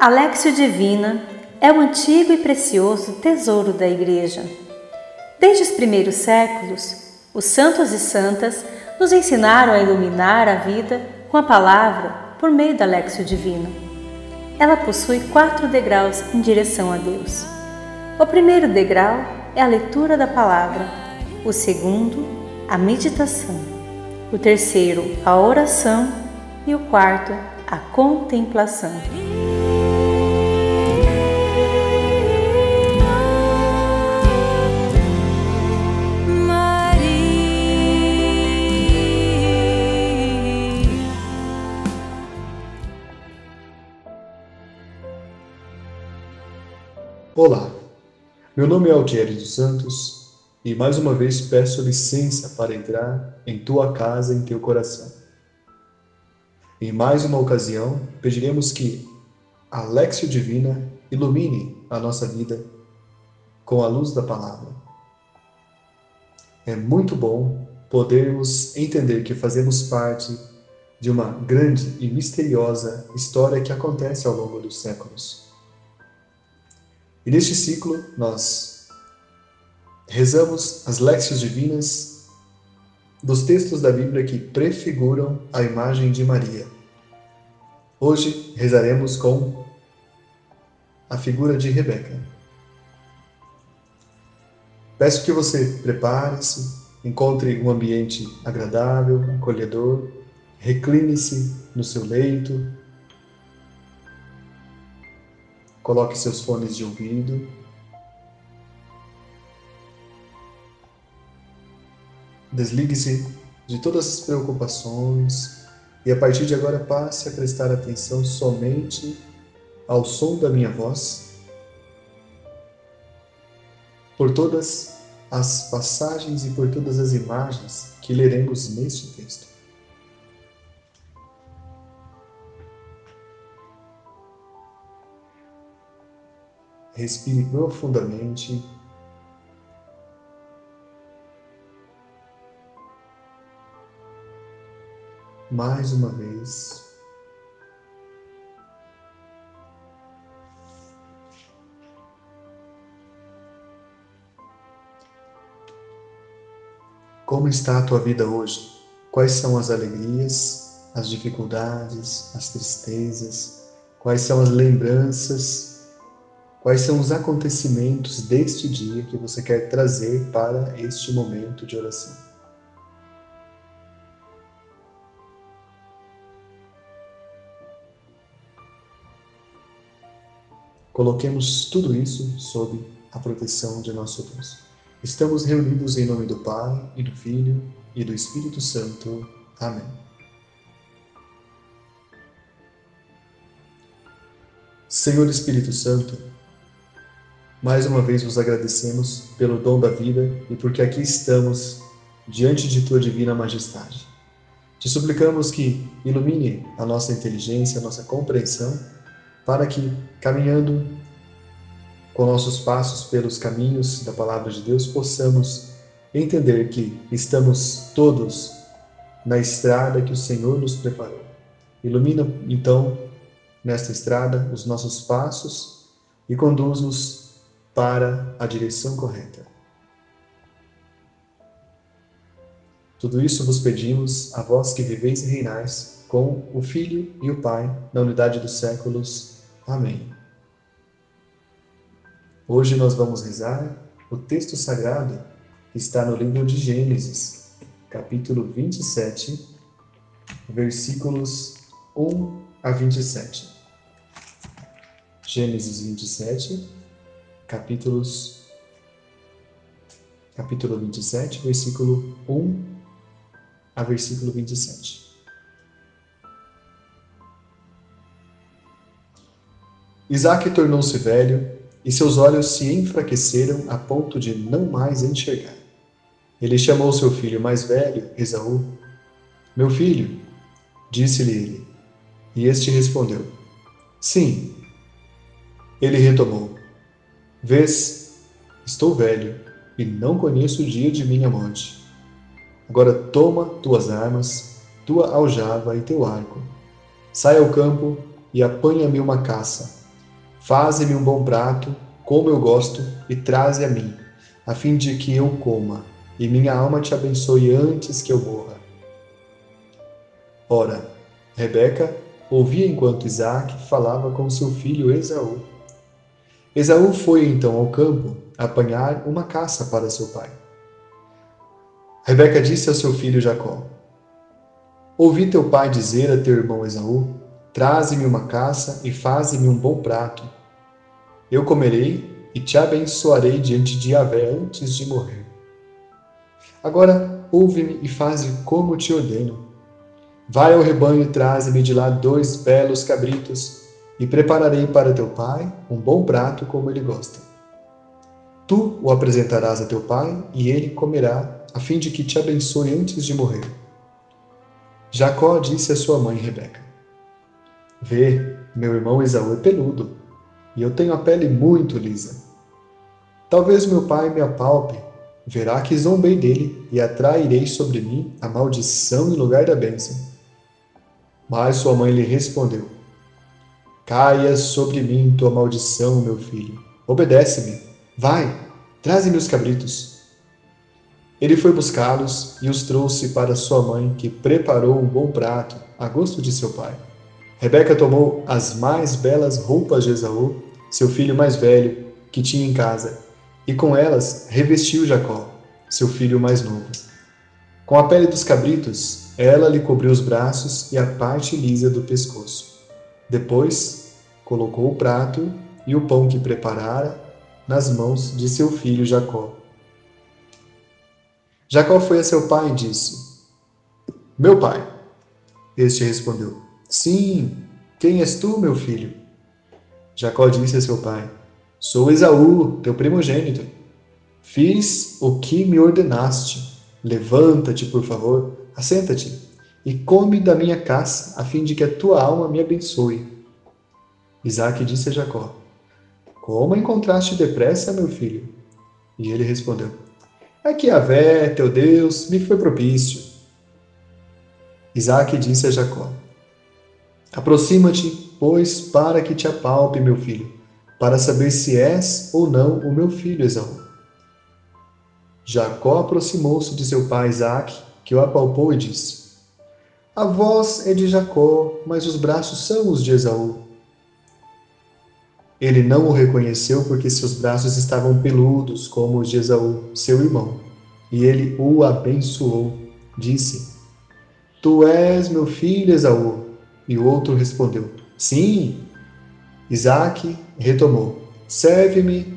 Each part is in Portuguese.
Alexio Divina é um antigo e precioso tesouro da Igreja. Desde os primeiros séculos, os santos e santas nos ensinaram a iluminar a vida com a palavra por meio da Alexio Divina. Ela possui quatro degraus em direção a Deus. O primeiro degrau é a leitura da palavra, o segundo, a meditação, o terceiro, a oração e o quarto, a contemplação. Olá, meu nome é Altieri dos Santos e mais uma vez peço licença para entrar em tua casa, em teu coração. Em mais uma ocasião, pediremos que a Lexio Divina ilumine a nossa vida com a luz da palavra. É muito bom podermos entender que fazemos parte de uma grande e misteriosa história que acontece ao longo dos séculos. E neste ciclo nós rezamos as léxios divinas dos textos da Bíblia que prefiguram a imagem de Maria. Hoje rezaremos com a figura de Rebeca. Peço que você prepare-se, encontre um ambiente agradável, acolhedor, recline-se no seu leito, Coloque seus fones de ouvido. Desligue-se de todas as preocupações e a partir de agora passe a prestar atenção somente ao som da minha voz, por todas as passagens e por todas as imagens que leremos neste texto. Respire profundamente. Mais uma vez. Como está a tua vida hoje? Quais são as alegrias, as dificuldades, as tristezas? Quais são as lembranças Quais são os acontecimentos deste dia que você quer trazer para este momento de oração? Coloquemos tudo isso sob a proteção de nosso Deus. Estamos reunidos em nome do Pai, e do Filho, e do Espírito Santo. Amém. Senhor Espírito Santo, mais uma vez vos agradecemos pelo dom da vida e porque aqui estamos diante de tua divina majestade. Te suplicamos que ilumine a nossa inteligência, a nossa compreensão, para que, caminhando com nossos passos pelos caminhos da palavra de Deus, possamos entender que estamos todos na estrada que o Senhor nos preparou. Ilumina, então, nesta estrada os nossos passos e conduz-nos para a direção correta. Tudo isso vos pedimos, a vós que viveis e reinais, com o Filho e o Pai, na unidade dos séculos. Amém. Hoje nós vamos rezar o texto sagrado que está no livro de Gênesis, capítulo 27, versículos 1 a 27. Gênesis 27, capítulos capítulo 27, versículo 1 a versículo 27. Isaac tornou-se velho e seus olhos se enfraqueceram a ponto de não mais enxergar. Ele chamou seu filho mais velho, Esaú. Meu filho, disse-lhe ele. E este respondeu: Sim. Ele retomou: Vês, estou velho e não conheço o dia de minha morte. Agora toma tuas armas, tua aljava e teu arco. Sai ao campo e apanha-me uma caça, Faze-me um bom prato, como eu gosto, e traze a mim, a fim de que eu coma, e minha alma te abençoe antes que eu morra. Ora, Rebeca ouvia enquanto Isaac falava com seu filho Esaú. Esaú foi então ao campo apanhar uma caça para seu pai. Rebeca disse ao seu filho Jacó: Ouvi teu pai dizer a teu irmão Esaú: Traze-me uma caça e faze-me um bom prato. Eu comerei e te abençoarei diante de Yahvé antes de morrer. Agora ouve-me e faze como te ordeno. Vai ao rebanho e traze-me de lá dois belos cabritos, e prepararei para teu pai um bom prato como ele gosta. Tu o apresentarás a teu pai, e ele comerá, a fim de que te abençoe antes de morrer. Jacó disse à sua mãe Rebeca: Vê, meu irmão Esaú é peludo, e eu tenho a pele muito lisa. Talvez meu pai me apalpe, verá que zombei dele e atrairei sobre mim a maldição em lugar da bênção. Mas sua mãe lhe respondeu: Caia sobre mim tua maldição, meu filho. Obedece-me. Vai, traze-me os cabritos. Ele foi buscá-los e os trouxe para sua mãe, que preparou um bom prato, a gosto de seu pai. Rebeca tomou as mais belas roupas de Esaú, seu filho mais velho, que tinha em casa, e com elas revestiu Jacó, seu filho mais novo. Com a pele dos cabritos, ela lhe cobriu os braços e a parte lisa do pescoço. Depois, colocou o prato e o pão que preparara nas mãos de seu filho Jacó. Jacó foi a seu pai e disse: Meu pai. Este respondeu: Sim, quem és tu, meu filho? Jacó disse a seu pai: Sou Esaú, teu primogênito. Fiz o que me ordenaste. Levanta-te, por favor, Assenta-te e come da minha caça, a fim de que a tua alma me abençoe. Isaac disse a Jacó: Como encontraste depressa, meu filho? E ele respondeu: É que Avé, teu Deus, me foi propício. Isaac disse a Jacó: Aproxima-te, pois, para que te apalpe, meu filho, para saber se és ou não o meu filho Esaú. Jacó aproximou-se de seu pai Isaac que o apalpou e disse: A voz é de Jacó, mas os braços são os de Esaú. Ele não o reconheceu porque seus braços estavam peludos, como os de Esaú, seu irmão. E ele o abençoou. Disse: Tu és meu filho, Esaú. E o outro respondeu: Sim. Isaac retomou: Serve-me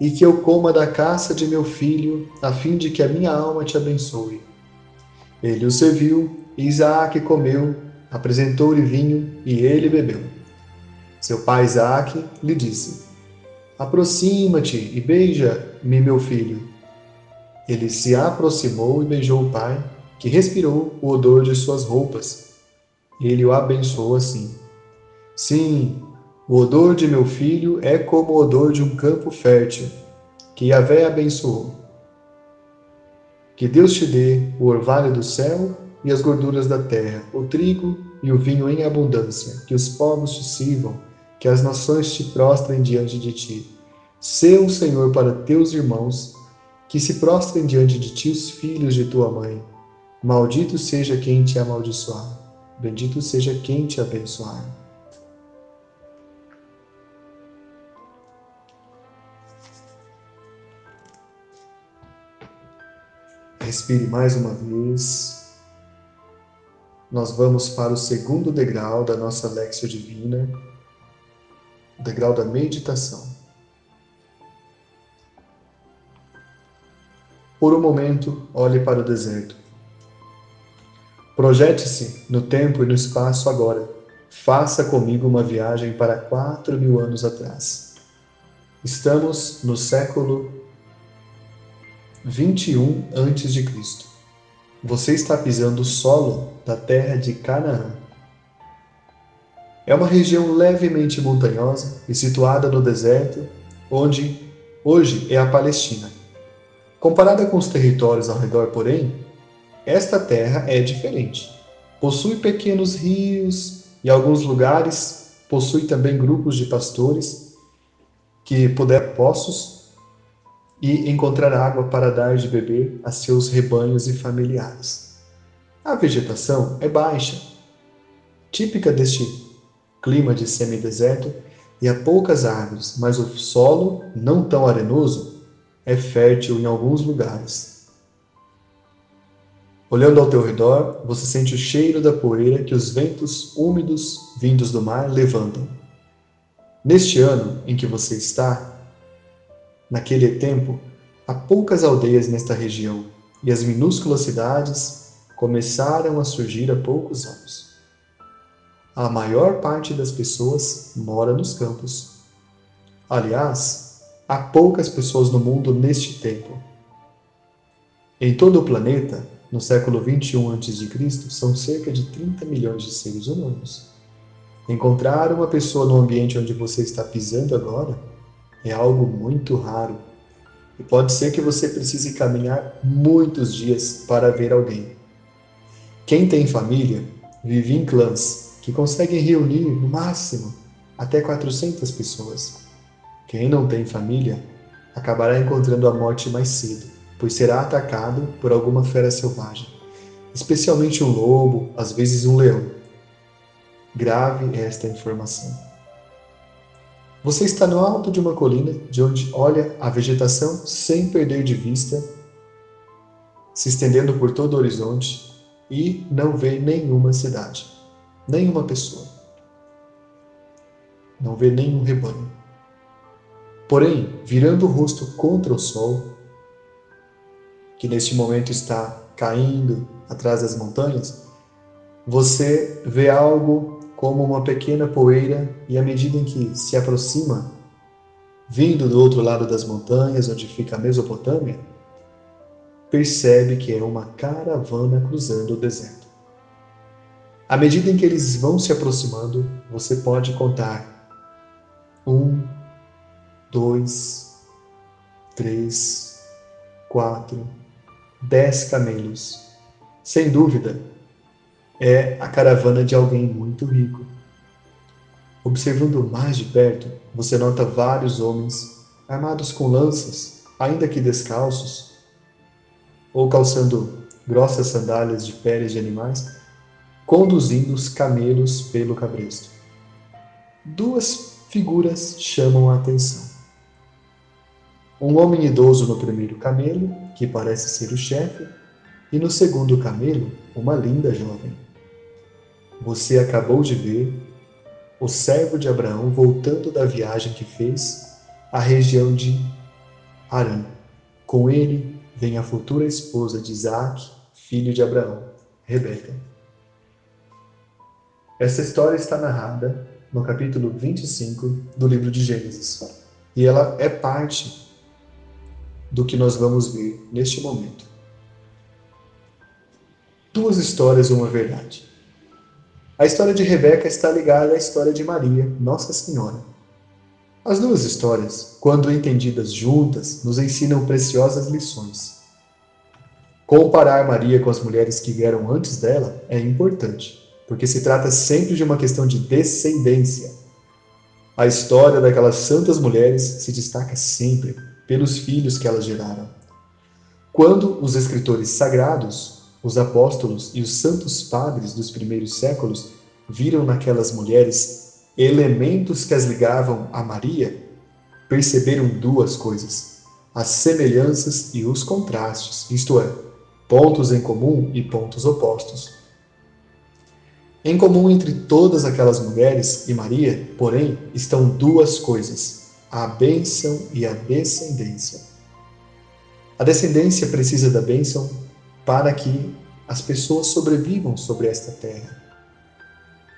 e que eu coma da caça de meu filho, a fim de que a minha alma te abençoe. Ele o serviu, Isaac comeu, apresentou-lhe vinho e ele bebeu. Seu pai Isaac lhe disse: Aproxima-te e beija-me, meu filho. Ele se aproximou e beijou o pai, que respirou o odor de suas roupas. Ele o abençoou assim: Sim, o odor de meu filho é como o odor de um campo fértil, que Yahvé abençoou. Que Deus te dê o orvalho do céu e as gorduras da terra, o trigo e o vinho em abundância, que os povos te sirvam, que as nações te prostrem diante de ti. Sê um Senhor para teus irmãos, que se prostrem diante de ti os filhos de tua mãe. Maldito seja quem te amaldiçoar, bendito seja quem te abençoar. Respire mais uma vez. Nós vamos para o segundo degrau da nossa Lexia Divina, o degrau da meditação. Por um momento, olhe para o deserto. Projete-se no tempo e no espaço agora. Faça comigo uma viagem para quatro mil anos atrás. Estamos no século 21 a.C. Você está pisando o solo da terra de Canaã. É uma região levemente montanhosa e situada no deserto, onde hoje é a Palestina. Comparada com os territórios ao redor, porém, esta terra é diferente. Possui pequenos rios e, alguns lugares, possui também grupos de pastores que puder poços e encontrar água para dar de beber a seus rebanhos e familiares. A vegetação é baixa, típica deste clima de semideserto, e há poucas árvores, mas o solo, não tão arenoso, é fértil em alguns lugares. Olhando ao teu redor, você sente o cheiro da poeira que os ventos úmidos vindos do mar levantam. Neste ano em que você está, naquele tempo, há poucas aldeias nesta região e as minúsculas cidades começaram a surgir há poucos anos a maior parte das pessoas mora nos campos. Aliás, há poucas pessoas no mundo neste tempo. Em todo o planeta, no século 21 a.C., são cerca de 30 milhões de seres humanos. Encontrar uma pessoa no ambiente onde você está pisando agora é algo muito raro. E pode ser que você precise caminhar muitos dias para ver alguém. Quem tem família vive em clãs que conseguem reunir, no máximo, até 400 pessoas. Quem não tem família acabará encontrando a morte mais cedo, pois será atacado por alguma fera selvagem, especialmente um lobo, às vezes um leão. Grave esta informação. Você está no alto de uma colina de onde olha a vegetação sem perder de vista, se estendendo por todo o horizonte e não vê nenhuma cidade nenhuma pessoa. Não vê nenhum rebanho. Porém, virando o rosto contra o sol, que neste momento está caindo atrás das montanhas, você vê algo como uma pequena poeira e à medida em que se aproxima, vindo do outro lado das montanhas, onde fica a Mesopotâmia, percebe que é uma caravana cruzando o deserto. À medida em que eles vão se aproximando, você pode contar um, dois, três, quatro, dez camelos. Sem dúvida, é a caravana de alguém muito rico. Observando mais de perto, você nota vários homens armados com lanças, ainda que descalços, ou calçando grossas sandálias de peles de animais, conduzindo os camelos pelo cabresto. Duas figuras chamam a atenção. Um homem idoso no primeiro camelo, que parece ser o chefe, e no segundo camelo, uma linda jovem. Você acabou de ver o servo de Abraão voltando da viagem que fez à região de Arã. Com ele vem a futura esposa de Isaac, filho de Abraão, Rebeca. Essa história está narrada no capítulo 25 do livro de Gênesis. E ela é parte do que nós vamos ver neste momento. Duas histórias, uma verdade. A história de Rebeca está ligada à história de Maria, Nossa Senhora. As duas histórias, quando entendidas juntas, nos ensinam preciosas lições. Comparar Maria com as mulheres que vieram antes dela é importante porque se trata sempre de uma questão de descendência. A história daquelas santas mulheres se destaca sempre pelos filhos que elas geraram. Quando os escritores sagrados, os apóstolos e os santos padres dos primeiros séculos viram naquelas mulheres elementos que as ligavam a Maria, perceberam duas coisas: as semelhanças e os contrastes, isto é, pontos em comum e pontos opostos. Em comum entre todas aquelas mulheres e Maria, porém, estão duas coisas: a bênção e a descendência. A descendência precisa da bênção para que as pessoas sobrevivam sobre esta terra.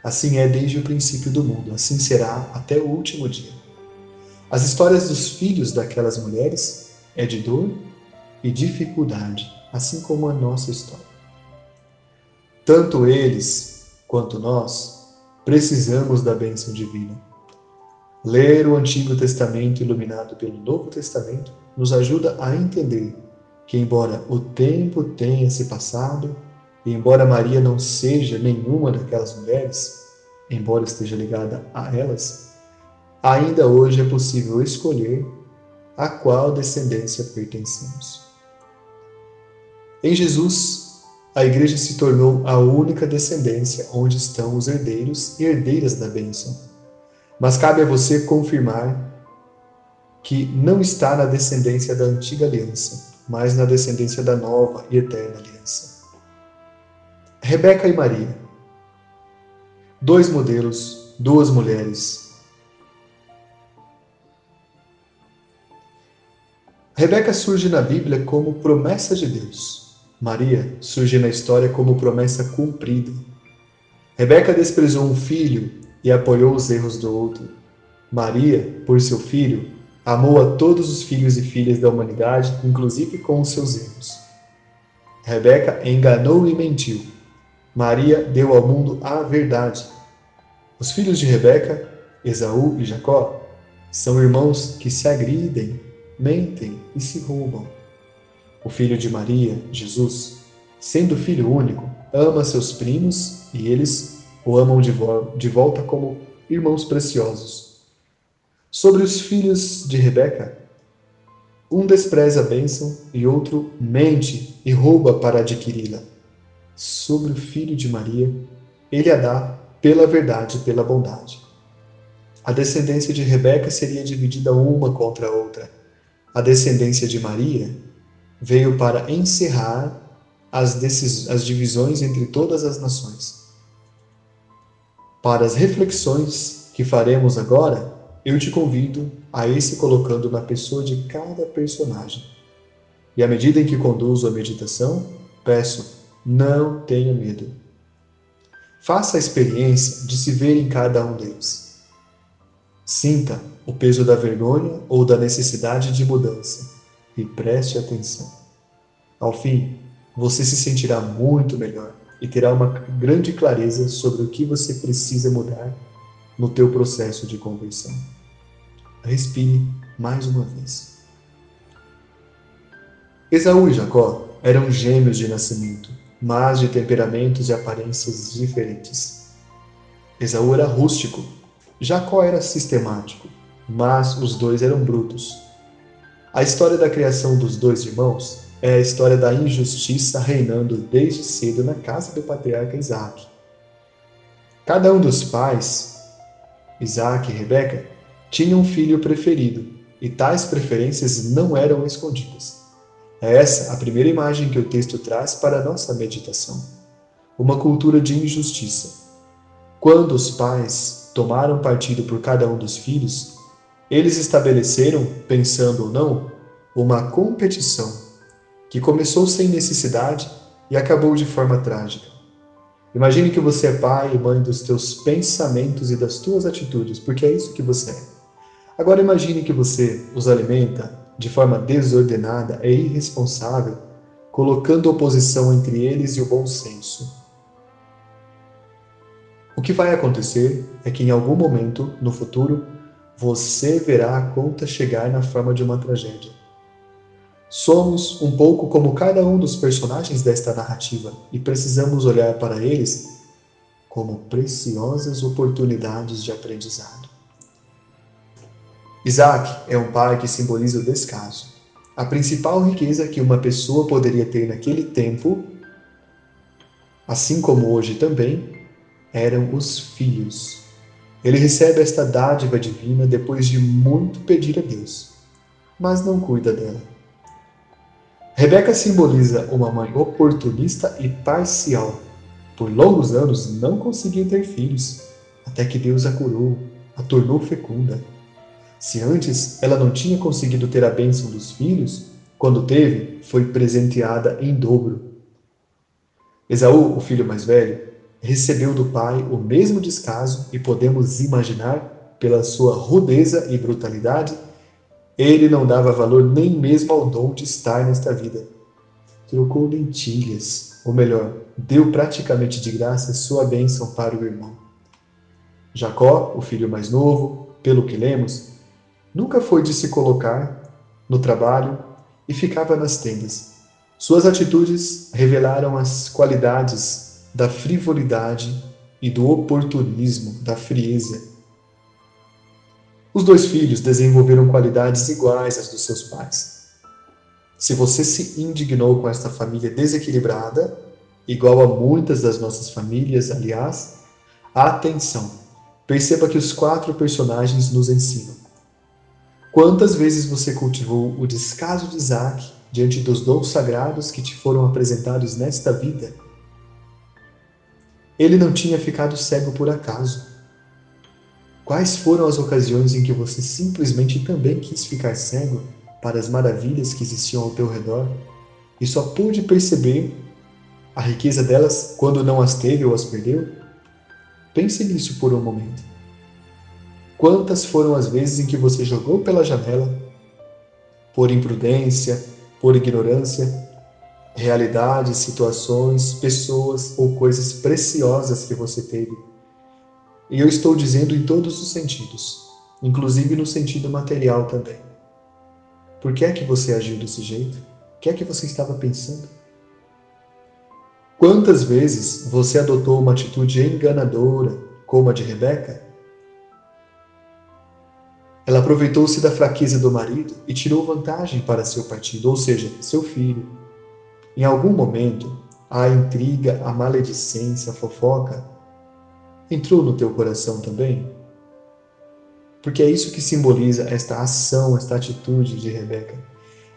Assim é desde o princípio do mundo, assim será até o último dia. As histórias dos filhos daquelas mulheres é de dor e dificuldade, assim como a nossa história. Tanto eles quanto nós, precisamos da bênção divina. Ler o Antigo Testamento iluminado pelo Novo Testamento nos ajuda a entender que, embora o tempo tenha se passado, e embora Maria não seja nenhuma daquelas mulheres, embora esteja ligada a elas, ainda hoje é possível escolher a qual descendência pertencemos. Em Jesus, a igreja se tornou a única descendência onde estão os herdeiros e herdeiras da bênção. Mas cabe a você confirmar que não está na descendência da antiga aliança, mas na descendência da nova e eterna aliança. Rebeca e Maria. Dois modelos, duas mulheres. Rebeca surge na Bíblia como promessa de Deus. Maria surge na história como promessa cumprida. Rebeca desprezou um filho e apoiou os erros do outro. Maria, por seu filho, amou a todos os filhos e filhas da humanidade, inclusive com os seus erros. Rebeca enganou e mentiu. Maria deu ao mundo a verdade. Os filhos de Rebeca, Esaú e Jacó, são irmãos que se agridem, mentem e se roubam. O filho de Maria, Jesus, sendo filho único, ama seus primos e eles o amam de, volta como irmãos preciosos. Sobre os filhos de Rebeca, um despreza a bênção e outro mente e rouba para adquiri-la. Sobre o filho de Maria, ele a dá pela verdade e pela bondade. A descendência de Rebeca seria dividida uma contra a outra. A descendência de Maria veio para encerrar as, as divisões entre todas as nações. Para as reflexões que faremos agora, eu te convido a ir se colocando na pessoa de cada personagem. E à medida em que conduzo a meditação, peço, não tenha medo. Faça a experiência de se ver em cada um deles. Sinta o peso da vergonha ou da necessidade de mudança e preste atenção. Ao fim, você se sentirá muito melhor e terá uma grande clareza sobre o que você precisa mudar no teu processo de conversão. Respire mais uma vez. Esaú e Jacó eram gêmeos de nascimento, mas de temperamentos e aparências diferentes. Esaú era rústico, Jacó era sistemático, mas os dois eram brutos. A história da criação dos dois irmãos é a história da injustiça reinando desde cedo na casa do patriarca Isaac. Cada um dos pais Isaac e Rebeca, tinham um filho preferido, e tais preferências não eram escondidas. É essa a primeira imagem que o texto traz para a nossa meditação. Uma cultura de injustiça. Quando os pais tomaram partido por cada um dos filhos, eles estabeleceram, pensando ou não, uma competição que começou sem necessidade e acabou de forma trágica. Imagine que você é pai e mãe dos teus pensamentos e das tuas atitudes, porque é isso que você é. Agora imagine que você os alimenta de forma desordenada e irresponsável, colocando oposição entre eles e o bom senso. O que vai acontecer é que em algum momento no futuro você verá a conta chegar na forma de uma tragédia. Somos um pouco como cada um dos personagens desta narrativa e precisamos olhar para eles como preciosas oportunidades de aprendizado. Isaac é um pai que simboliza o descaso. A principal riqueza que uma pessoa poderia ter naquele tempo, assim como hoje também, eram os filhos. Ele recebe esta dádiva divina depois de muito pedir a Deus, mas não cuida dela. Rebeca simboliza uma mãe oportunista e parcial. Por longos anos não conseguiu ter filhos, até que Deus a curou, a tornou fecunda. Se antes ela não tinha conseguido ter a bênção dos filhos, quando teve, foi presenteada em dobro. Esaú, o filho mais velho, recebeu do pai o mesmo descaso e podemos imaginar, pela sua rudeza e brutalidade, ele não dava valor nem mesmo ao dom de estar nesta vida. Trocou lentilhas, ou melhor, deu praticamente de graça sua bênção para o irmão. Jacó, o filho mais novo, pelo que lemos, nunca foi de se colocar no trabalho e ficava nas tendas. Suas atitudes revelaram as qualidades da frivolidade e do oportunismo, da frieza Os dois filhos desenvolveram qualidades iguais às dos seus pais. Se você se indignou com esta família desequilibrada, igual a muitas das nossas famílias, aliás, atenção. Perceba que os quatro personagens nos ensinam. Quantas vezes você cultivou o descaso de Isaac diante dos dons sagrados que te foram apresentados nesta vida? Ele não tinha ficado cego por acaso. Quais foram as ocasiões em que você simplesmente também quis ficar cego para as maravilhas que existiam ao teu redor e só pôde perceber a riqueza delas quando não as teve ou as perdeu? Pense nisso por um momento. Quantas foram as vezes em que você jogou pela janela, por imprudência, por ignorância, realidades, situações, pessoas ou coisas preciosas que você teve. E eu estou dizendo em todos os sentidos, inclusive no sentido material também. Por que é que você agiu desse jeito? O que é que você estava pensando? Quantas vezes você adotou uma atitude enganadora, como a de Rebeca? Ela aproveitou-se da fraqueza do marido e tirou vantagem para seu partido, ou seja, seu filho. Em algum momento, a intriga, a maledicência, a fofoca entrou no teu coração também? Porque é isso que simboliza esta ação, esta atitude de Rebeca.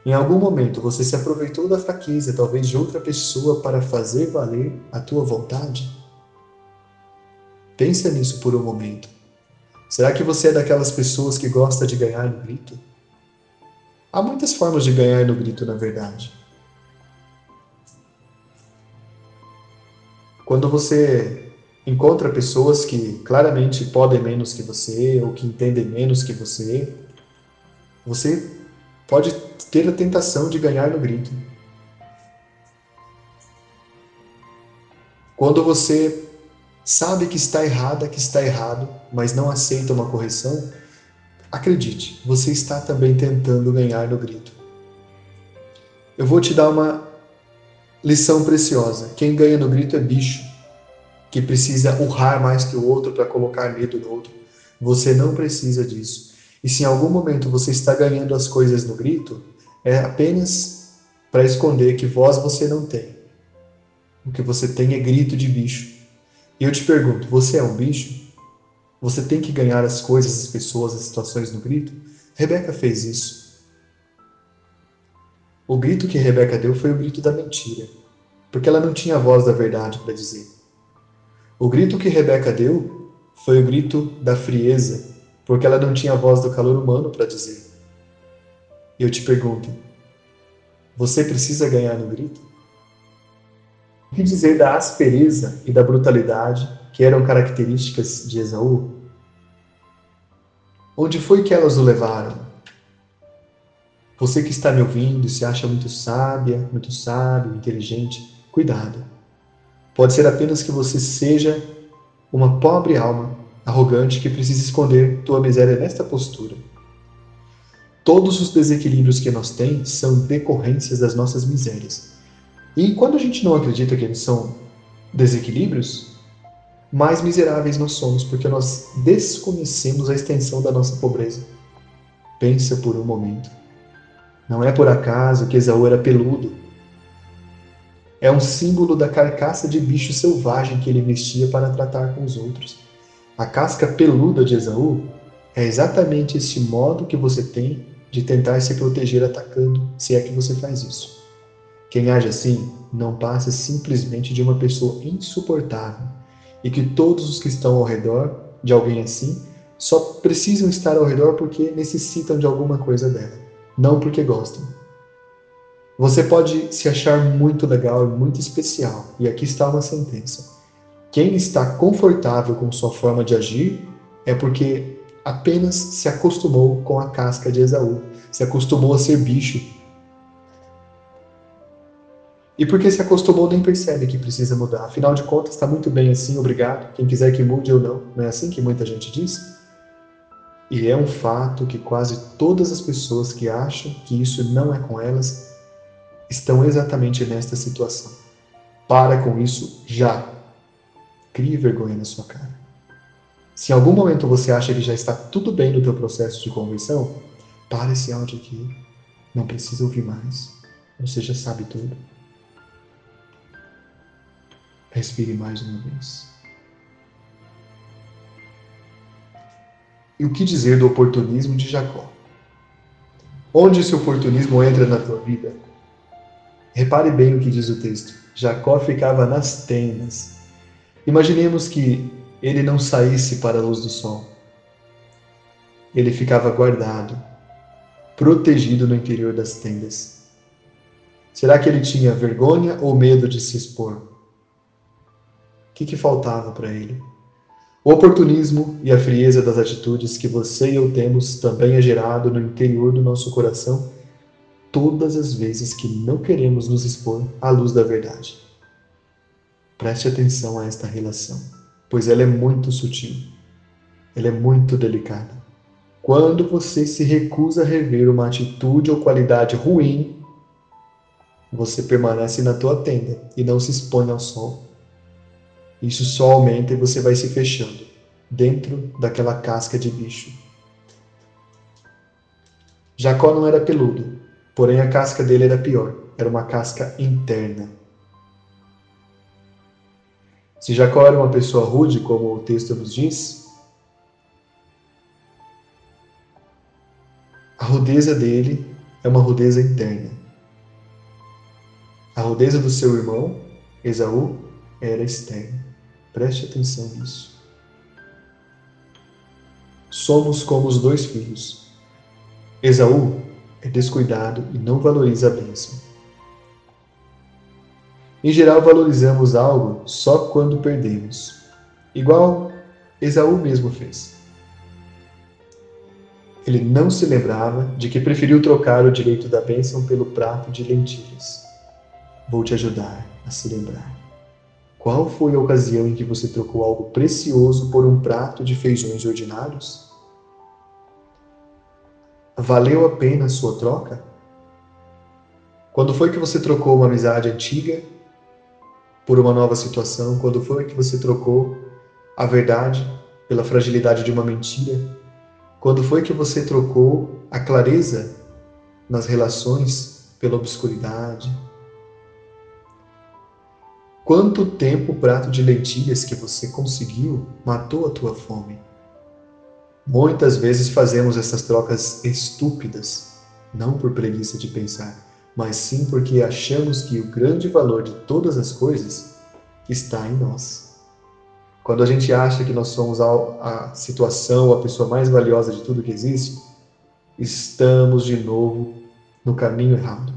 Em algum momento você se aproveitou da fraqueza, talvez de outra pessoa, para fazer valer a tua vontade? Pensa nisso por um momento. Será que você é daquelas pessoas que gosta de ganhar no grito? Há muitas formas de ganhar no grito, na verdade. Quando você encontra pessoas que claramente podem menos que você ou que entendem menos que você, você pode ter a tentação de ganhar no grito. Quando você sabe que está errada, que está errado, mas não aceita uma correção, acredite, você está também tentando ganhar no grito. Eu vou te dar uma Lição preciosa: quem ganha no grito é bicho, que precisa urrar mais que o outro para colocar medo no outro. Você não precisa disso. E se em algum momento você está ganhando as coisas no grito, é apenas para esconder que voz você não tem. O que você tem é grito de bicho. E eu te pergunto: você é um bicho? Você tem que ganhar as coisas, as pessoas, as situações no grito? Rebeca fez isso. O grito que Rebeca deu foi o grito da mentira, porque ela não tinha a voz da verdade para dizer. O grito que Rebeca deu foi o grito da frieza, porque ela não tinha a voz do calor humano para dizer. E eu te pergunto: você precisa ganhar no grito? Que dizer da aspereza e da brutalidade que eram características de Esaú? Onde foi que elas o levaram? Você que está me ouvindo e se acha muito sábia, muito sábio, inteligente, cuidado. Pode ser apenas que você seja uma pobre alma arrogante que precisa esconder tua miséria nesta postura. Todos os desequilíbrios que nós temos são decorrências das nossas misérias. E quando a gente não acredita que eles são desequilíbrios, mais miseráveis nós somos, porque nós desconhecemos a extensão da nossa pobreza. Pensa por um momento. Não é por acaso que Esaú era peludo. É um símbolo da carcaça de bicho selvagem que ele vestia para tratar com os outros. A casca peluda de Esaú é exatamente esse modo que você tem de tentar se proteger atacando, se é que você faz isso. Quem age assim não passa simplesmente de uma pessoa insuportável e que todos os que estão ao redor de alguém assim só precisam estar ao redor porque necessitam de alguma coisa dela não porque gostam. Você pode se achar muito legal e muito especial, e aqui está uma sentença. Quem está confortável com sua forma de agir é porque apenas se acostumou com a casca de Esaú, se acostumou a ser bicho. E porque se acostumou, nem percebe que precisa mudar. Afinal de contas, está muito bem assim, obrigado. Quem quiser que mude ou não. Não é assim que muita gente diz? E é um fato que quase todas as pessoas que acham que isso não é com elas estão exatamente nesta situação. Para com isso já. Crie vergonha na sua cara. Se em algum momento você acha que já está tudo bem no teu processo de conversão, para esse áudio aqui. Não precisa ouvir mais. Você já sabe tudo. Respire mais uma vez. E o que dizer do oportunismo de Jacó? Onde esse oportunismo entra na tua vida? Repare bem o que diz o texto. Jacó ficava nas tendas. Imaginemos que ele não saísse para a luz do sol. Ele ficava guardado, protegido no interior das tendas. Será que ele tinha vergonha ou medo de se expor? Que, que faltava para ele? O oportunismo e a frieza das atitudes que você e eu temos também é gerado no interior do nosso coração todas as vezes que não queremos nos expor à luz da verdade. Preste atenção a esta relação, pois ela é muito sutil, ela é muito delicada. Quando você se recusa a rever uma atitude ou qualidade ruim, você permanece na tua tenda e não se expõe ao sol. Isso só aumenta e você vai se fechando dentro daquela casca de bicho. Jacó não era peludo, porém a casca dele era pior, era uma casca interna. Se Jacó era uma pessoa rude, como o texto nos diz, a rudeza dele é uma rudeza interna. A rudeza do seu irmão, Esaú, era externa. Preste atenção nisso. Somos como os dois filhos. Esaú é descuidado e não valoriza a bênção. Em geral, valorizamos algo só quando perdemos, igual Esaú mesmo fez. Ele não se lembrava de que preferiu trocar o direito da bênção pelo prato de lentilhas. Vou te ajudar a se lembrar. Qual foi a ocasião em que você trocou algo precioso por um prato de feijões ordinários? Valeu a pena a sua troca? Quando foi que você trocou uma amizade antiga por uma nova situação? Quando foi que você trocou a verdade pela fragilidade de uma mentira? Quando foi que você trocou a clareza nas relações pela obscuridade, Quanto tempo o prato de lentilhas que você conseguiu matou a tua fome? Muitas vezes fazemos essas trocas estúpidas, não por preguiça de pensar, mas sim porque achamos que o grande valor de todas as coisas está em nós. Quando a gente acha que nós somos a, situação, a pessoa mais valiosa de tudo que existe, estamos de novo no caminho errado.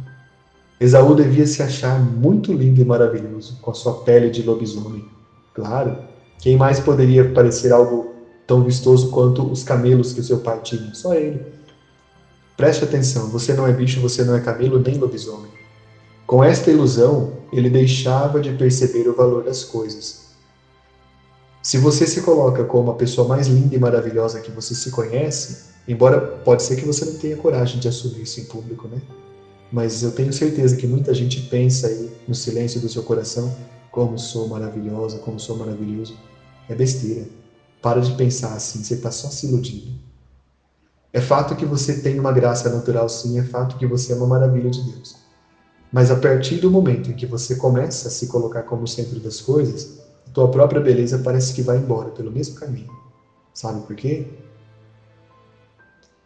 Esaú devia se achar muito lindo e maravilhoso, com a sua pele de lobisomem. Claro, quem mais poderia parecer algo tão vistoso quanto os camelos que seu pai tinha? Só ele. Preste atenção, você não é bicho, você não é camelo nem lobisomem. Com esta ilusão, ele deixava de perceber o valor das coisas. Se você se coloca como a pessoa mais linda e maravilhosa que você se conhece, embora pode ser que você não tenha coragem de assumir isso em público, né? Mas eu tenho certeza que muita gente pensa aí no silêncio do seu coração como sou maravilhosa, como sou maravilhoso. É besteira. Para de pensar assim, você está só se iludindo. É fato que você tem uma graça natural, sim, é fato que você é uma maravilha de Deus. Mas a partir do momento em que você começa a se colocar como centro das coisas, a tua própria beleza parece que vai embora pelo mesmo caminho. Sabe por quê?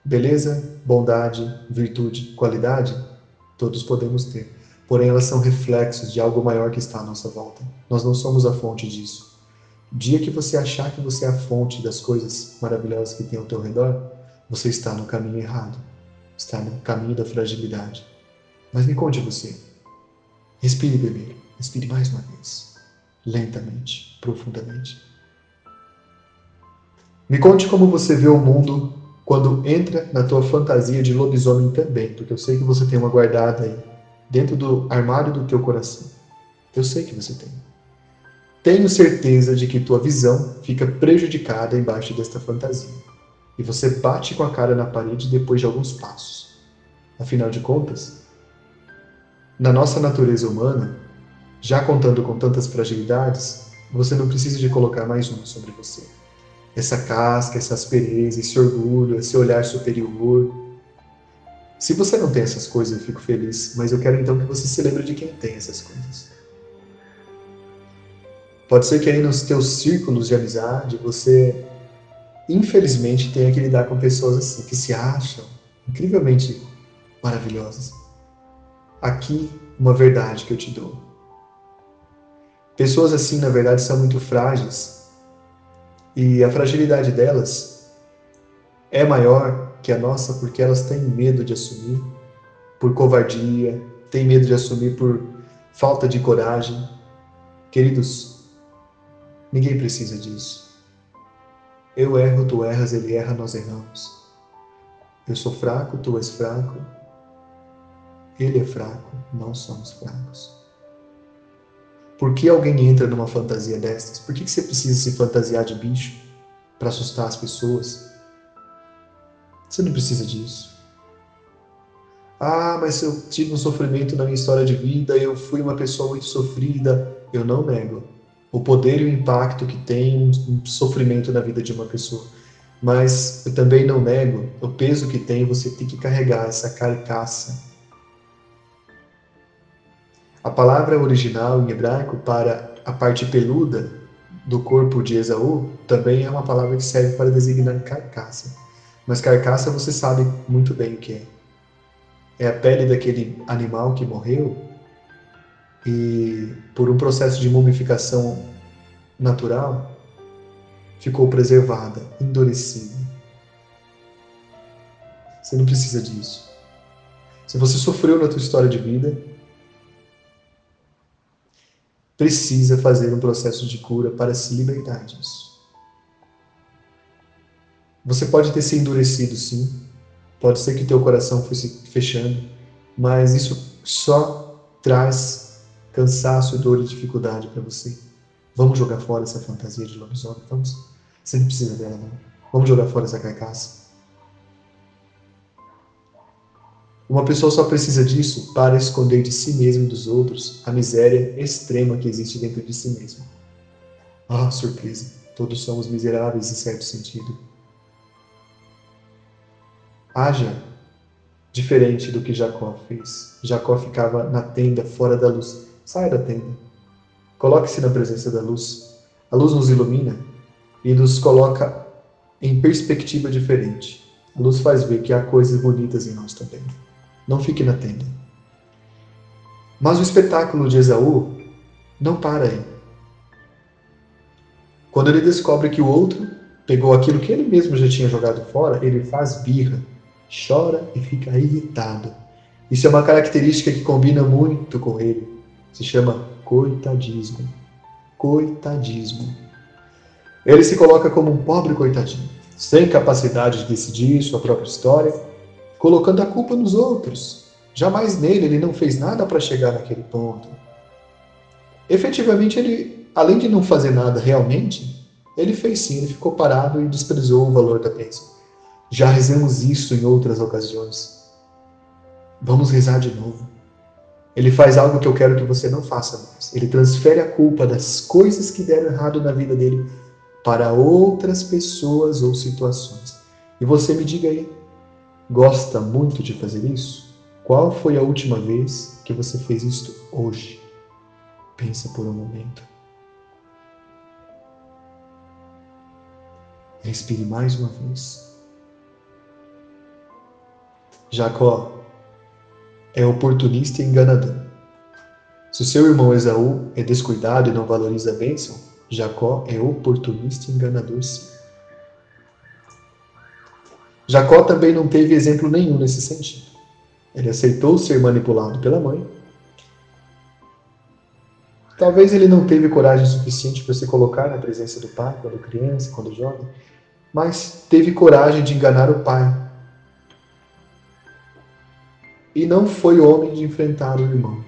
Beleza, bondade, virtude, qualidade todos podemos ter. Porém, elas são reflexos de algo maior que está à nossa volta. Nós não somos a fonte disso. Dia que você achar que você é a fonte das coisas maravilhosas que tem ao teu redor, você está no caminho errado. Está no caminho da fragilidade. Mas me conte você. Respire, bebê. Respire mais uma vez. Lentamente, profundamente. Me conte como você vê o mundo quando entra na tua fantasia de lobisomem também, porque eu sei que você tem uma guardada aí dentro do armário do teu coração. Eu sei que você tem. Tenho certeza de que tua visão fica prejudicada embaixo desta fantasia. E você bate com a cara na parede depois de alguns passos. Afinal de contas, na nossa natureza humana, já contando com tantas fragilidades, você não precisa de colocar mais uma sobre você. Essa casca, essa aspereza, esse orgulho, esse olhar superior. Se você não tem essas coisas, eu fico feliz, mas eu quero então que você se lembre de quem tem essas coisas. Pode ser que aí nos teus círculos de amizade você, infelizmente, tenha que lidar com pessoas assim, que se acham incrivelmente maravilhosas. Aqui, uma verdade que eu te dou. Pessoas assim, na verdade, são muito frágeis e a fragilidade delas é maior que a nossa porque elas têm medo de assumir por covardia, têm medo de assumir por falta de coragem. Queridos, ninguém precisa disso. Eu erro, tu erras, ele erra, nós erramos. Eu sou fraco, tu és fraco. Ele é fraco, nós somos fracos. Por que alguém entra numa fantasia dessas? Por que você precisa se fantasiar de bicho para assustar as pessoas? Você não precisa disso. Ah, mas eu tive um sofrimento na minha história de vida, eu fui uma pessoa muito sofrida. Eu não nego o poder e o impacto que tem um sofrimento na vida de uma pessoa. Mas eu também não nego o peso que tem você ter que carregar essa carcaça a palavra original em hebraico para a parte peluda do corpo de Esaú também é uma palavra que serve para designar carcaça. Mas carcaça você sabe muito bem o que é. É a pele daquele animal que morreu e, por um processo de mumificação natural, ficou preservada, endurecida. Você não precisa disso. Se você sofreu na tua história de vida, precisa fazer um processo de cura para se libertar disso. Você pode ter se endurecido, sim. Pode ser que teu coração fosse fechando, mas isso só traz cansaço, dor e dificuldade para você. Vamos jogar fora essa fantasia de lobisomem, vamos? Você não precisa dela, não. Vamos jogar fora essa carcaça. Uma pessoa só precisa disso para esconder de si mesmo e dos outros a miséria extrema que existe dentro de si mesmo. Ah, surpresa! Todos somos miseráveis em certo sentido. Haja diferente do que Jacó fez. Jacó ficava na tenda, fora da luz. Saia da tenda. Coloque-se na presença da luz. A luz nos ilumina e nos coloca em perspectiva diferente. A luz faz ver que há coisas bonitas em nós também não fique na tenda. Mas o espetáculo de Esaú não para aí. Quando ele descobre que o outro pegou aquilo que ele mesmo já tinha jogado fora, ele faz birra, chora e fica irritado. Isso é uma característica que combina muito com ele. Se chama coitadismo. Coitadismo. Ele se coloca como um pobre coitadinho, sem capacidade de decidir sua própria história, colocando a culpa nos outros. Jamais nele, ele não fez nada para chegar naquele ponto. Efetivamente, ele, além de não fazer nada realmente, ele fez sim, ele ficou parado e desprezou o valor da bênção. Já rezamos isso em outras ocasiões. Vamos rezar de novo. Ele faz algo que eu quero que você não faça mais. Ele transfere a culpa das coisas que deram errado na vida dele para outras pessoas ou situações. E você me diga aí, gosta muito de fazer isso? Qual foi a última vez que você fez isto hoje? Pensa por um momento. Respire mais uma vez. Jacó é oportunista e enganador. Se o seu irmão Esaú é descuidado e não valoriza a bênção, Jacó é oportunista e enganador sim. Jacó também não teve exemplo nenhum nesse sentido. Ele aceitou ser manipulado pela mãe. Talvez ele não teve coragem suficiente para se colocar na presença do pai quando criança, quando jovem, mas teve coragem de enganar o pai. E não foi homem de enfrentar o irmão.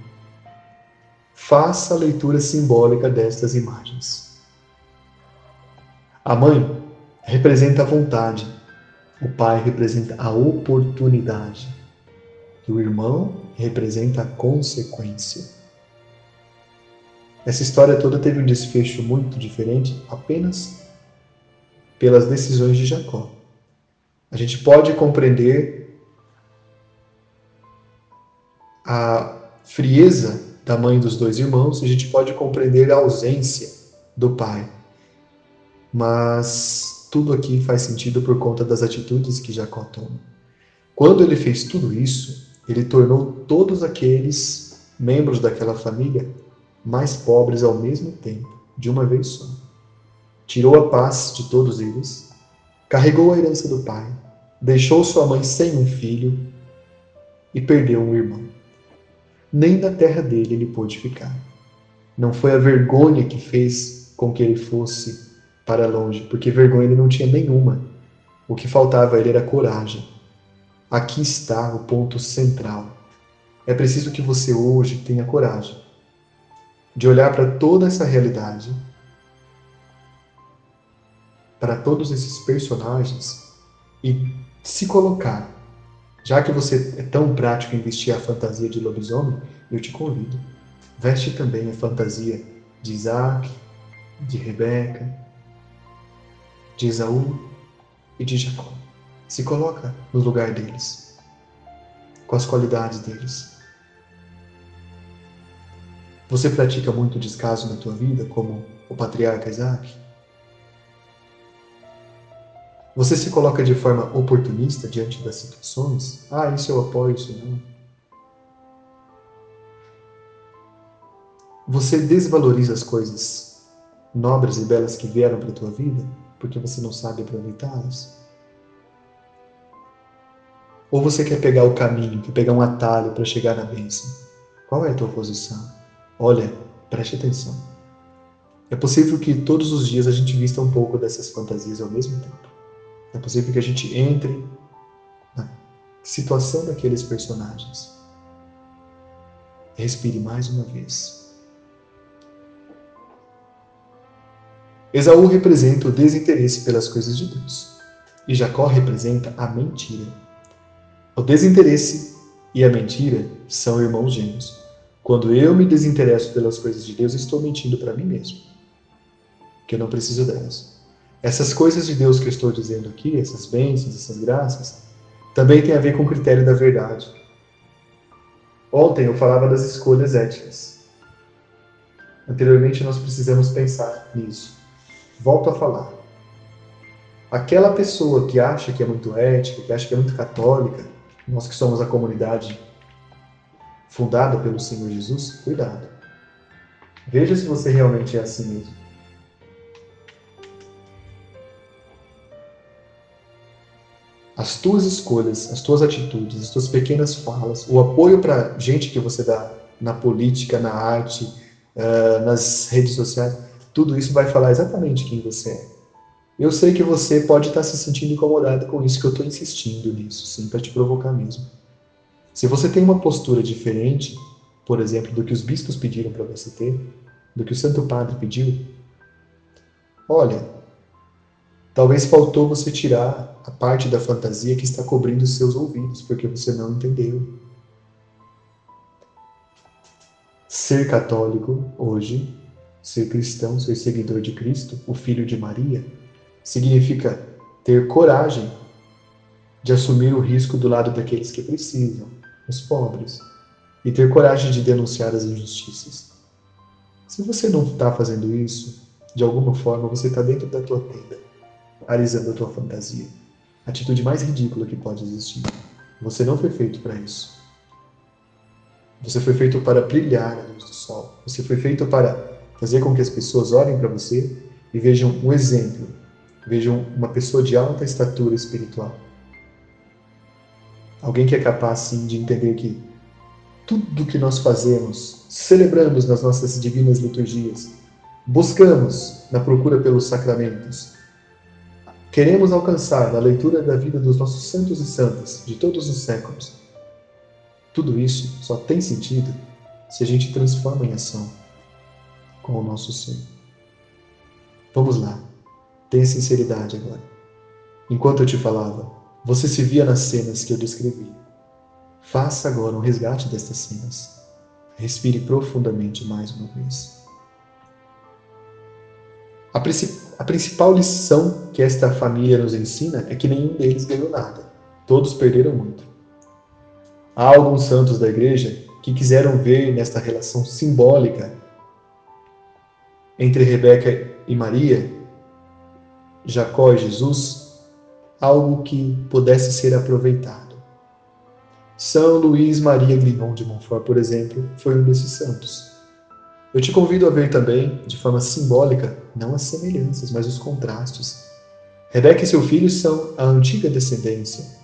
Faça a leitura simbólica destas imagens. A mãe representa a vontade, o pai representa a oportunidade e o irmão representa a consequência. Essa história toda teve um desfecho muito diferente apenas pelas decisões de Jacó. A gente pode compreender a frieza da mãe dos dois irmãos, a gente pode compreender a ausência do pai. Mas tudo aqui faz sentido por conta das atitudes que Jacó toma. Quando ele fez tudo isso, ele tornou todos aqueles membros daquela família mais pobres ao mesmo tempo, de uma vez só. Tirou a paz de todos eles, carregou a herança do pai, deixou sua mãe sem um filho e perdeu um irmão. Nem na terra dele ele pôde ficar. Não foi a vergonha que fez com que ele fosse para longe, porque vergonha ele não tinha nenhuma. O que faltava a ele era coragem. Aqui está o ponto central. É preciso que você hoje tenha coragem de olhar para toda essa realidade, para todos esses personagens e se colocar. Já que você é tão prático em vestir a fantasia de lobisomem, eu te convido. Veste também a fantasia de Isaac, de Rebeca, de Esaú e de Jacó. Se coloca no lugar deles, com as qualidades deles. Você pratica muito descaso na tua vida, como o patriarca Isaac? Você se coloca de forma oportunista diante das situações? Ah, isso eu apoio, isso não. Você desvaloriza as coisas nobres e belas que vieram para a tua vida porque você não sabe aproveitá-las? Ou você quer pegar o caminho, quer pegar um atalho para chegar na bênção? Qual é a tua posição? Olha, preste atenção. É possível que todos os dias a gente vista um pouco dessas fantasias ao mesmo tempo. É possível que a gente entre na situação daqueles personagens. Respire mais uma vez. Esaú representa o desinteresse pelas coisas de Deus e Jacó representa a mentira. O desinteresse e a mentira são irmãos gêmeos. Quando eu me desinteresso pelas coisas de Deus, estou mentindo para mim mesmo. Que eu não preciso delas. Essas coisas de Deus que eu estou dizendo aqui, essas bênçãos, essas graças, também tem a ver com o critério da verdade. Ontem eu falava das escolhas éticas. Anteriormente nós precisamos pensar nisso. Volto a falar. Aquela pessoa que acha que é muito ética, que acha que é muito católica, nós que somos a comunidade fundada pelo Senhor Jesus, cuidado. Veja se você realmente é assim mesmo. As tuas escolhas, as tuas atitudes, as tuas pequenas falas, o apoio para gente que você dá na política, na arte, uh, nas redes sociais, tudo isso vai falar exatamente quem você é. Eu sei que você pode estar se sentindo incomodado com isso, que eu estou insistindo nisso, sim, para te provocar mesmo. Se você tem uma postura diferente, por exemplo, do que os bispos pediram para você ter, do que o Santo Padre pediu, olha, talvez faltou você tirar a parte da fantasia que está cobrindo os seus ouvidos, porque você não entendeu. Ser católico hoje, ser cristão, ser seguidor de Cristo, o filho de Maria, significa ter coragem de assumir o risco do lado daqueles que precisam, os pobres, e ter coragem de denunciar as injustiças. Se você não está fazendo isso, de alguma forma você está dentro da tua tenda, alisando a tua fantasia. atitude mais ridícula que pode existir. Você não foi feito para isso. Você foi feito para brilhar a luz do sol. Você foi feito para fazer com que as pessoas olhem para você e vejam um exemplo, vejam uma pessoa de alta estatura espiritual. Alguém que é capaz, sim, de entender que tudo que nós fazemos, celebramos nas nossas divinas liturgias, buscamos na procura pelos sacramentos, queremos alcançar na leitura da vida dos nossos santos e santas de todos os séculos, tudo isso só tem sentido se a gente transforma em ação com o nosso ser. Vamos lá, tenha sinceridade agora. Enquanto eu te falava, você se via nas cenas que eu descrevi. Faça agora um resgate destas cenas. Respire profundamente mais uma vez. A, a principal lição que esta família nos ensina é que nenhum deles ganhou nada. Todos perderam muito. Há alguns santos da igreja que quiseram ver nesta relação simbólica entre Rebeca e Maria, Jacó e Jesus, algo que pudesse ser aproveitado. São Luís Maria Grignon de Montfort, por exemplo, foi um desses santos. Eu te convido a ver também, de forma simbólica, não as semelhanças, mas os contrastes. Rebeca e seu filho são a antiga descendência.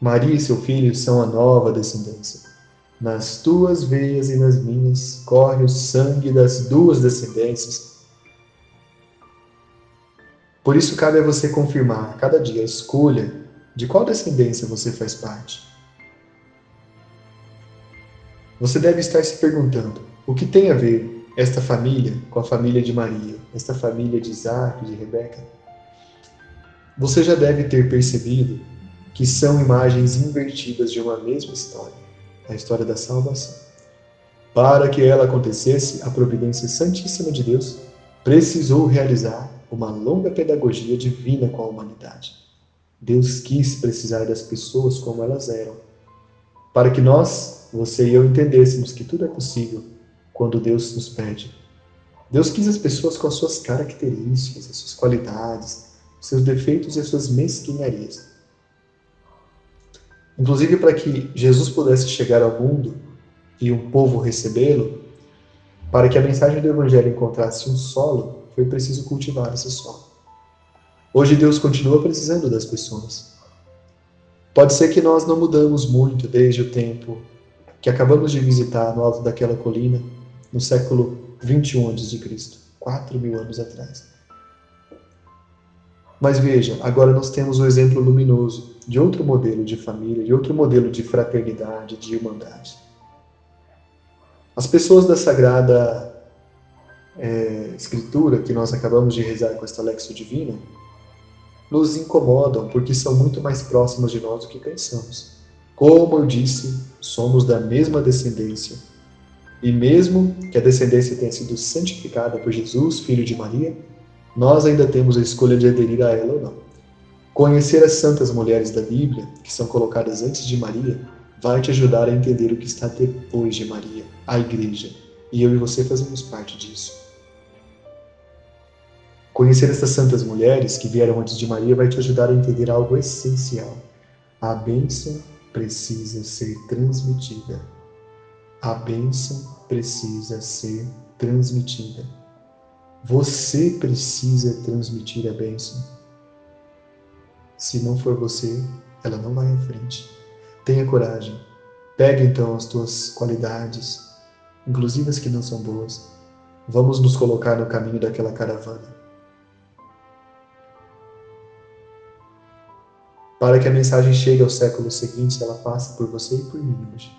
Maria e seu filho são a nova descendência. Nas tuas veias e nas minhas corre o sangue das duas descendências. Por isso cabe a você confirmar a cada dia a escolha de qual descendência você faz parte. Você deve estar se perguntando: o que tem a ver esta família com a família de Maria, esta família de Isaac, de Rebeca? Você já deve ter percebido que são imagens invertidas de uma mesma história, a história da salvação. Para que ela acontecesse, a providência santíssima de Deus precisou realizar uma longa pedagogia divina com a humanidade. Deus quis precisar das pessoas como elas eram, para que nós, você e eu, entendêssemos que tudo é possível quando Deus nos pede. Deus quis as pessoas com as suas características, as suas qualidades, seus defeitos e as suas mesquinharias. Inclusive para que Jesus pudesse chegar ao mundo e um povo recebê-lo, para que a mensagem do Evangelho encontrasse um solo, foi preciso cultivar esse solo. Hoje Deus continua precisando das pessoas. Pode ser que nós não mudamos muito desde o tempo que acabamos de visitar no alto daquela colina no século 21 a.C., 4 mil anos atrás. Mas veja, agora nós temos o exemplo luminoso de outro modelo de família, de outro modelo de fraternidade, de irmandade. As pessoas da Sagrada é, Escritura, que nós acabamos de rezar com esta Lexio Divina, nos incomodam porque são muito mais próximas de nós do que pensamos. Como eu disse, somos da mesma descendência, e mesmo que a descendência tenha sido santificada por Jesus, filho de Maria, nós ainda temos a escolha de aderir a ela ou não. Conhecer as santas mulheres da Bíblia, que são colocadas antes de Maria, vai te ajudar a entender o que está depois de Maria, a Igreja. E eu e você fazemos parte disso. Conhecer essas santas mulheres que vieram antes de Maria vai te ajudar a entender algo essencial. A bênção precisa ser transmitida a bênção precisa ser transmitida. Você precisa transmitir a bênção. Se não for você, ela não vai à frente. Tenha coragem. Pegue então as tuas qualidades, inclusive as que não são boas. Vamos nos colocar no caminho daquela caravana. Para que a mensagem chegue ao século seguinte, ela passa por você e por mim hoje.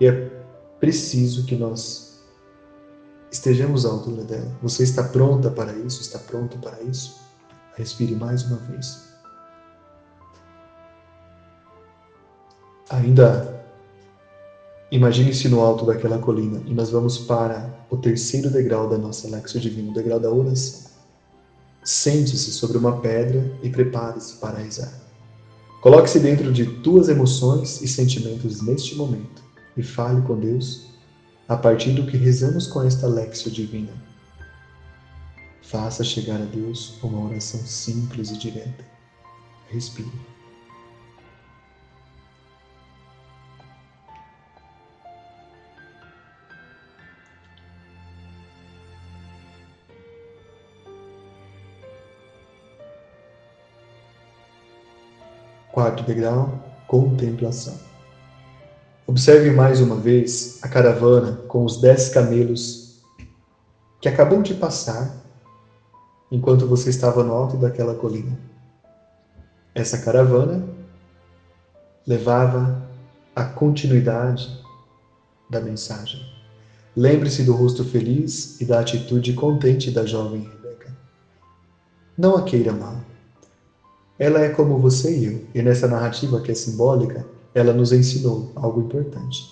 E é preciso que nós estejamos à altura dela. Você está pronta para isso? Está pronto para isso? Respire mais uma vez. Ainda imagine-se no alto daquela colina e nós vamos para o terceiro degrau da nossa Lexo Divino, o degrau da oração. Sente-se sobre uma pedra e prepare-se para rezar. Coloque-se dentro de tuas emoções e sentimentos neste momento e fale com Deus a partir do que rezamos com esta Lexio Divina. Faça chegar a Deus uma oração simples e direta. Respire. Quarto degrau, contemplação. Observe mais uma vez a caravana com os dez camelos que acabou de passar enquanto você estava no alto daquela colina. Essa caravana levava a continuidade da mensagem. Lembre-se do rosto feliz e da atitude contente da jovem Rebeca. Não a queira mal. Ela é como você e eu, e nessa narrativa que é simbólica, ela nos ensinou algo importante.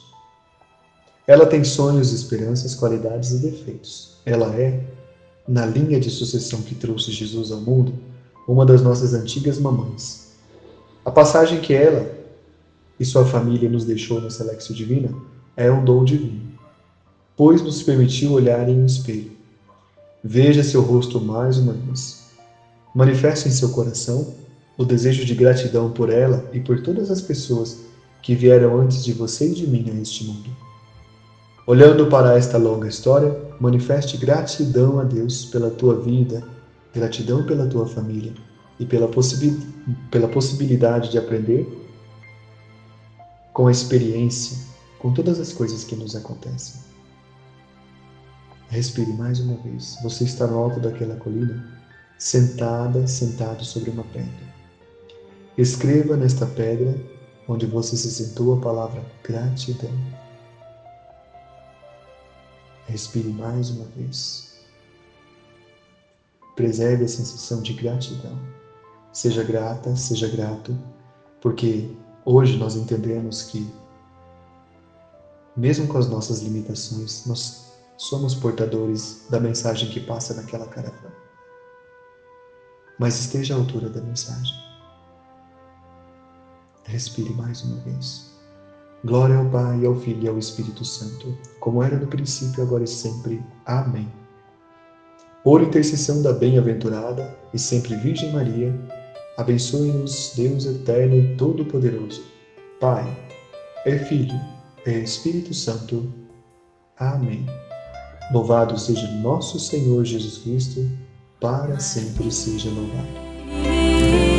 Ela tem sonhos, esperanças, qualidades e defeitos. Ela é na linha de sucessão que trouxe Jesus ao mundo, uma das nossas antigas mamães. A passagem que ela e sua família nos deixou no Selexio Divina é um dom divino, pois nos permitiu olhar em um espelho. Veja seu rosto mais uma vez. Manifeste em seu coração o desejo de gratidão por ela e por todas as pessoas que vieram antes de você e de mim a este mundo. Olhando para esta longa história, manifeste gratidão a Deus pela tua vida, gratidão pela tua família e pela, possibi pela possibilidade de aprender com a experiência, com todas as coisas que nos acontecem. Respire mais uma vez. Você está no alto daquela colina, sentada, sentado sobre uma pedra. Escreva nesta pedra, onde você se sentou, a palavra gratidão. Respire mais uma vez. Preserve a sensação de gratidão. Seja grata, seja grato, porque hoje nós entendemos que, mesmo com as nossas limitações, nós somos portadores da mensagem que passa naquela caravana. Mas esteja à altura da mensagem. Respire mais uma vez. Glória ao Pai, ao Filho e ao Espírito Santo, como era no princípio, agora e sempre. Amém. Por intercessão da bem-aventurada e sempre Virgem Maria, abençoe-nos Deus eterno e todo-poderoso, Pai, é Filho, é Espírito Santo. Amém. Louvado seja nosso Senhor Jesus Cristo, para sempre seja louvado.